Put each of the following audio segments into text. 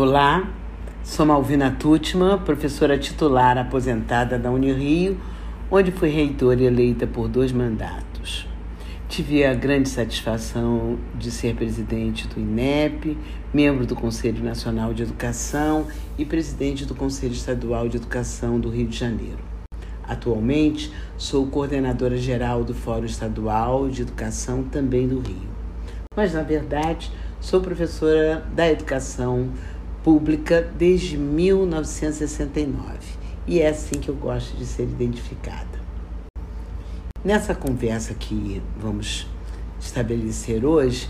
Olá, sou Malvina Tutman, professora titular aposentada da Unirio, onde fui reitora eleita por dois mandatos. Tive a grande satisfação de ser presidente do INEP, membro do Conselho Nacional de Educação e presidente do Conselho Estadual de Educação do Rio de Janeiro. Atualmente, sou coordenadora geral do Fórum Estadual de Educação também do Rio. Mas, na verdade, sou professora da educação pública desde 1969 e é assim que eu gosto de ser identificada. Nessa conversa que vamos estabelecer hoje,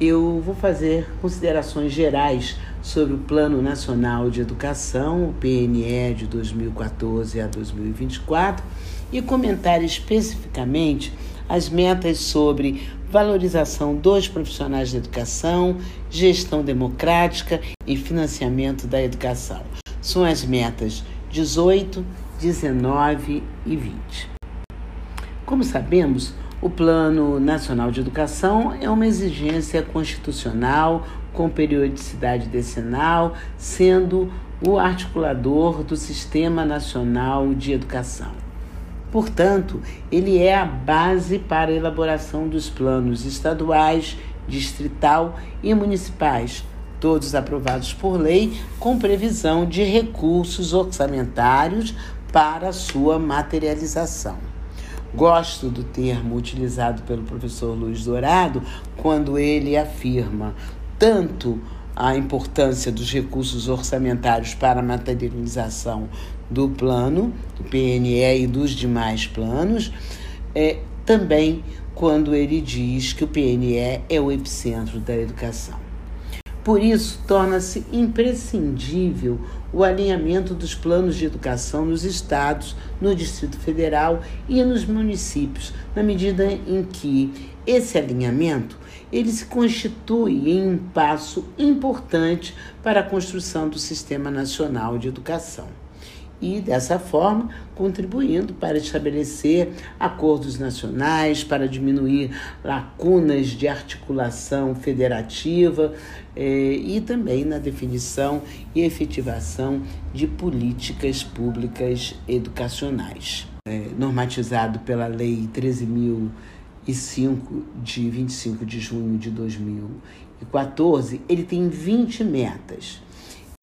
eu vou fazer considerações gerais sobre o Plano Nacional de Educação, o PNE de 2014 a 2024, e comentar especificamente as metas sobre valorização dos profissionais da educação, gestão democrática e financiamento da educação. São as metas 18, 19 e 20. Como sabemos, o Plano Nacional de Educação é uma exigência constitucional com periodicidade decenal, sendo o articulador do Sistema Nacional de Educação. Portanto, ele é a base para a elaboração dos planos estaduais, distrital e municipais, todos aprovados por lei, com previsão de recursos orçamentários para sua materialização. Gosto do termo utilizado pelo professor Luiz Dourado quando ele afirma tanto a importância dos recursos orçamentários para a materialização do plano, do PNE e dos demais planos, é, também quando ele diz que o PNE é o epicentro da educação. Por isso, torna-se imprescindível o alinhamento dos planos de educação nos estados, no Distrito Federal e nos municípios, na medida em que esse alinhamento ele se constitui em um passo importante para a construção do Sistema Nacional de Educação e, dessa forma, contribuindo para estabelecer acordos nacionais, para diminuir lacunas de articulação federativa eh, e também na definição e efetivação de políticas públicas educacionais. É, normatizado pela Lei 13.005, de 25 de junho de 2014, ele tem 20 metas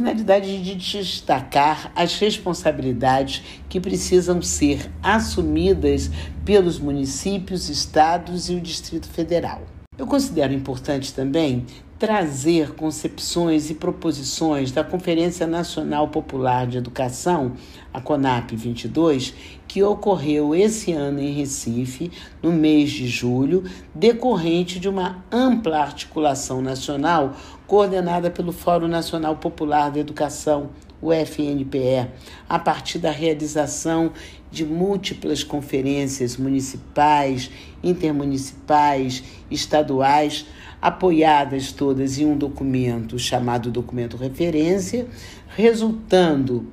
finalidade de destacar as responsabilidades que precisam ser assumidas pelos municípios, estados e o Distrito Federal. Eu considero importante também trazer concepções e proposições da Conferência Nacional Popular de Educação, a CONAP 22, que ocorreu esse ano em Recife, no mês de julho, decorrente de uma ampla articulação nacional coordenada pelo Fórum Nacional Popular de Educação, o FNPE, a partir da realização de múltiplas conferências municipais, intermunicipais, estaduais, apoiadas todas em um documento chamado documento referência, resultando,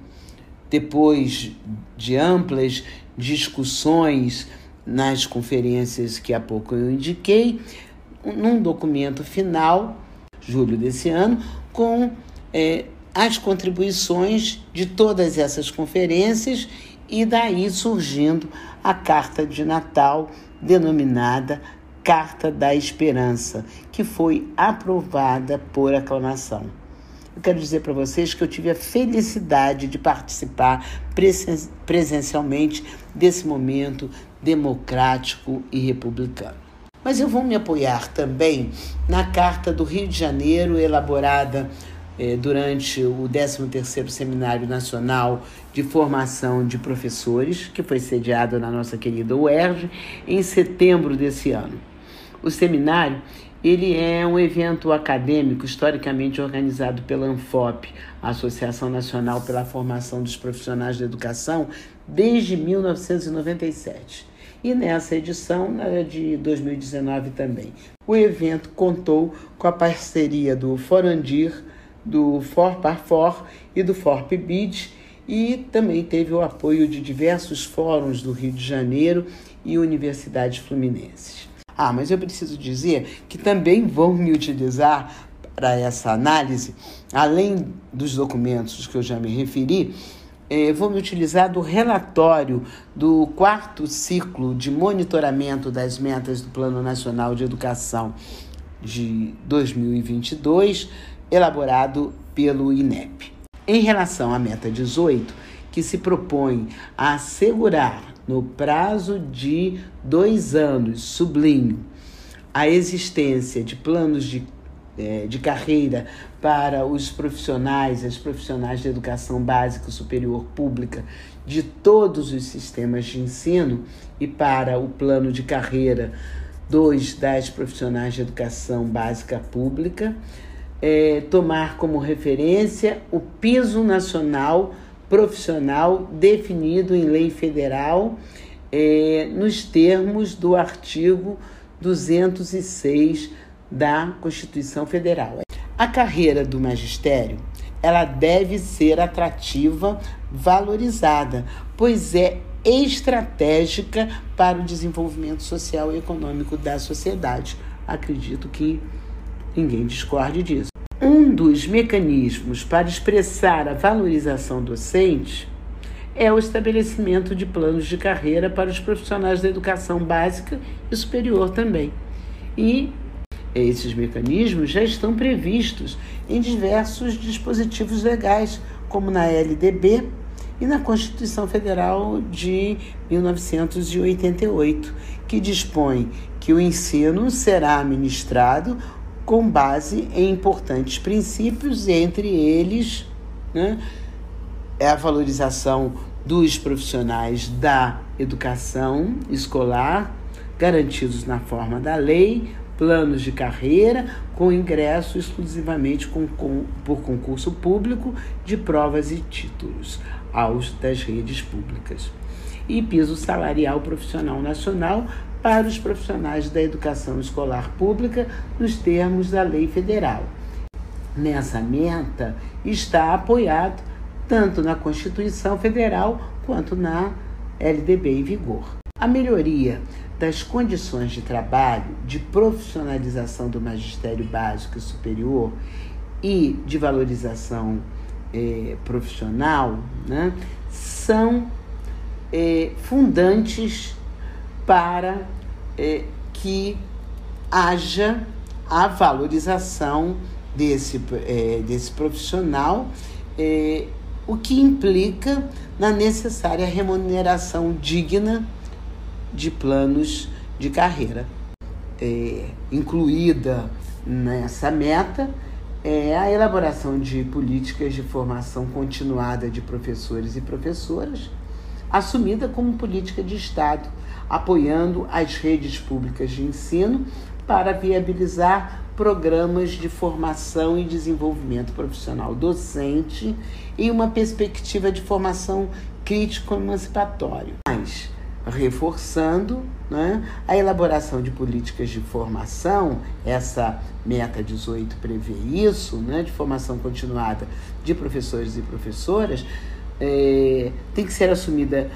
depois de amplas discussões nas conferências que há pouco eu indiquei, num documento final, julho desse ano, com é, as contribuições de todas essas conferências e daí surgindo a carta de Natal denominada Carta da Esperança, que foi aprovada por aclamação. Eu quero dizer para vocês que eu tive a felicidade de participar presencialmente desse momento democrático e republicano. Mas eu vou me apoiar também na Carta do Rio de Janeiro, elaborada eh, durante o 13º Seminário Nacional de Formação de Professores, que foi sediado na nossa querida UERJ, em setembro desse ano. O seminário ele é um evento acadêmico historicamente organizado pela ANFOP, a Associação Nacional pela Formação dos Profissionais da Educação, desde 1997 e nessa edição, na de 2019 também. O evento contou com a parceria do Forandir, do For Par For e do ForPBID e também teve o apoio de diversos fóruns do Rio de Janeiro e universidades fluminenses. Ah, mas eu preciso dizer que também vão me utilizar para essa análise, além dos documentos que eu já me referi, eh, vou me utilizar do relatório do quarto ciclo de monitoramento das metas do Plano Nacional de Educação de 2022, elaborado pelo INEP. Em relação à meta 18, que se propõe a assegurar no prazo de dois anos, sublinho, a existência de planos de, de carreira para os profissionais, as profissionais de educação básica superior pública de todos os sistemas de ensino e para o plano de carreira dos das profissionais de educação básica pública, é, tomar como referência o piso nacional profissional definido em lei federal é, nos termos do artigo 206 da Constituição Federal. A carreira do magistério ela deve ser atrativa, valorizada, pois é estratégica para o desenvolvimento social e econômico da sociedade. Acredito que ninguém discorde disso. Um dos mecanismos para expressar a valorização docente é o estabelecimento de planos de carreira para os profissionais da educação básica e superior também. E esses mecanismos já estão previstos em diversos dispositivos legais, como na LDB e na Constituição Federal de 1988, que dispõe que o ensino será ministrado com base em importantes princípios, entre eles né, é a valorização dos profissionais da educação escolar, garantidos na forma da lei, planos de carreira com ingresso exclusivamente com, com, por concurso público de provas e títulos aos das redes públicas. E piso salarial profissional nacional para os profissionais da educação escolar pública nos termos da lei federal. Nessa meta está apoiado tanto na Constituição Federal quanto na LDB em vigor. A melhoria das condições de trabalho, de profissionalização do magistério básico e superior e de valorização eh, profissional né, são eh, fundantes para é, que haja a valorização desse, desse profissional, o que implica na necessária remuneração digna de planos de carreira. É, incluída nessa meta é a elaboração de políticas de formação continuada de professores e professoras assumida como política de Estado, apoiando as redes públicas de ensino para viabilizar programas de formação e desenvolvimento profissional docente e uma perspectiva de formação crítico-emancipatório. Mas, reforçando né, a elaboração de políticas de formação, essa meta 18 prevê isso, né, de formação continuada de professores e professoras, é, tem que ser assumida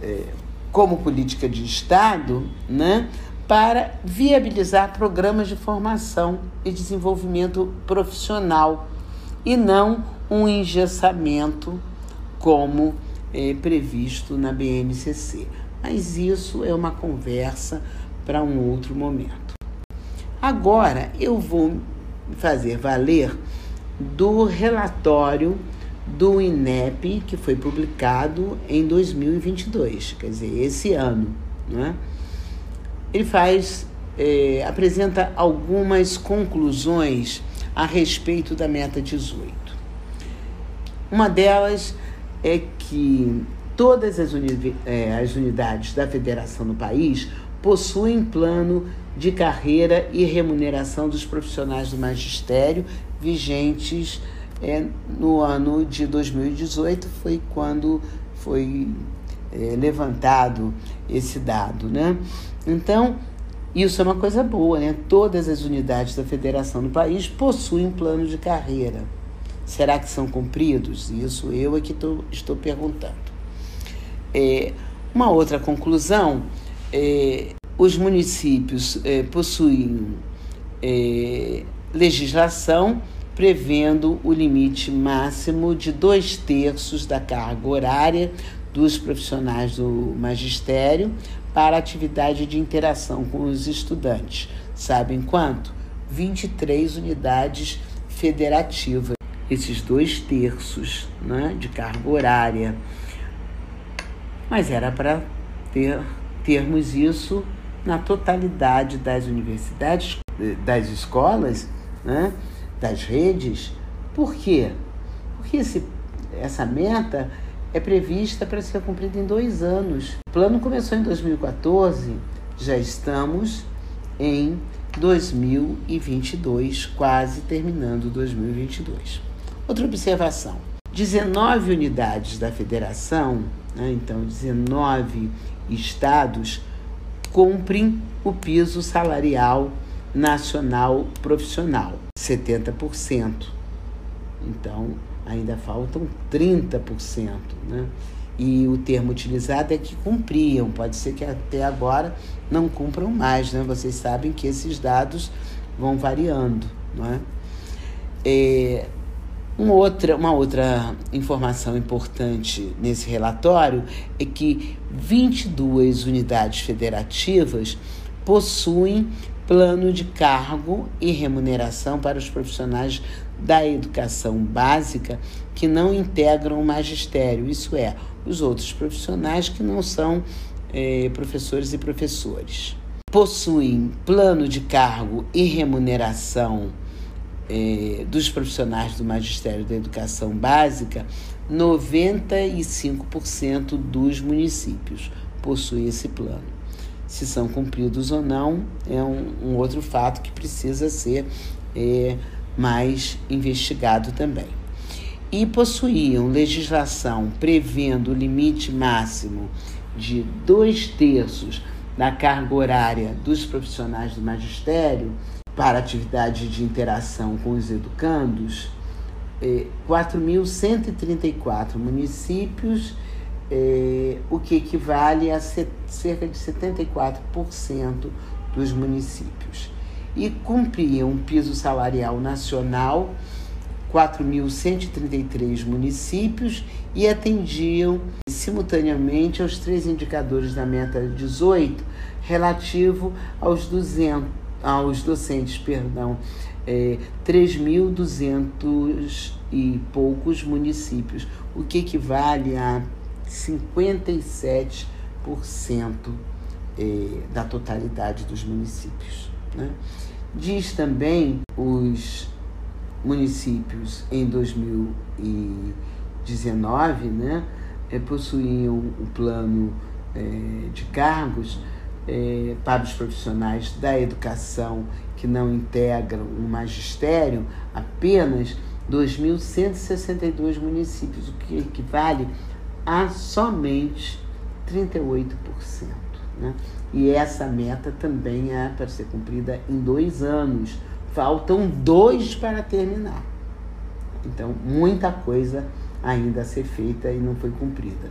é, como política de Estado, né, para viabilizar programas de formação e desenvolvimento profissional e não um engessamento como é, previsto na BNCC. Mas isso é uma conversa para um outro momento. Agora eu vou fazer valer do relatório do INEP, que foi publicado em 2022, quer dizer, esse ano. Né? Ele faz, é, apresenta algumas conclusões a respeito da meta 18. Uma delas é que todas as, uni é, as unidades da federação no país possuem plano de carreira e remuneração dos profissionais do magistério vigentes é, no ano de 2018 foi quando foi é, levantado esse dado, né? Então, isso é uma coisa boa, né? Todas as unidades da federação no país possuem plano de carreira. Será que são cumpridos? Isso eu é que tô, estou perguntando. É, uma outra conclusão, é, os municípios é, possuem é, legislação prevendo o limite máximo de dois terços da carga horária dos profissionais do magistério para atividade de interação com os estudantes. Sabem quanto? 23 unidades federativas. Esses dois terços né, de carga horária. Mas era para ter, termos isso na totalidade das universidades, das escolas, né, das redes. Por quê? Porque esse, essa meta é prevista para ser cumprida em dois anos. O plano começou em 2014, já estamos em 2022, quase terminando 2022. Outra observação: 19 unidades da federação, né, então 19 estados, cumprem o piso salarial nacional profissional, 70%. Então, ainda faltam 30%, né? E o termo utilizado é que cumpriam, pode ser que até agora não cumpram mais, né? Vocês sabem que esses dados vão variando, não é? é uma outra, uma outra informação importante nesse relatório é que 22 unidades federativas possuem plano de cargo e remuneração para os profissionais da educação básica que não integram o magistério, isso é, os outros profissionais que não são é, professores e professores. Possuem plano de cargo e remuneração é, dos profissionais do magistério da educação básica, 95% dos municípios possuem esse plano. Se são cumpridos ou não, é um, um outro fato que precisa ser é, mais investigado também. E possuíam legislação prevendo o limite máximo de dois terços da carga horária dos profissionais do magistério para atividade de interação com os educandos, 4.134 municípios, é, o que equivale a cerca de 74% dos municípios. E cumpriam um piso salarial nacional 4.133 municípios e atendiam simultaneamente aos três indicadores da meta 18 relativo aos 200 aos docentes, perdão, é, 3.200 e poucos municípios, o que equivale a 57% é, da totalidade dos municípios. Né? Diz também os municípios em 2019 né, é, possuíam o plano é, de cargos é, para os profissionais da educação que não integram o magistério, apenas 2.162 municípios, o que equivale a somente 38%. Né? E essa meta também é para ser cumprida em dois anos. Faltam dois para terminar. Então, muita coisa ainda a ser feita e não foi cumprida.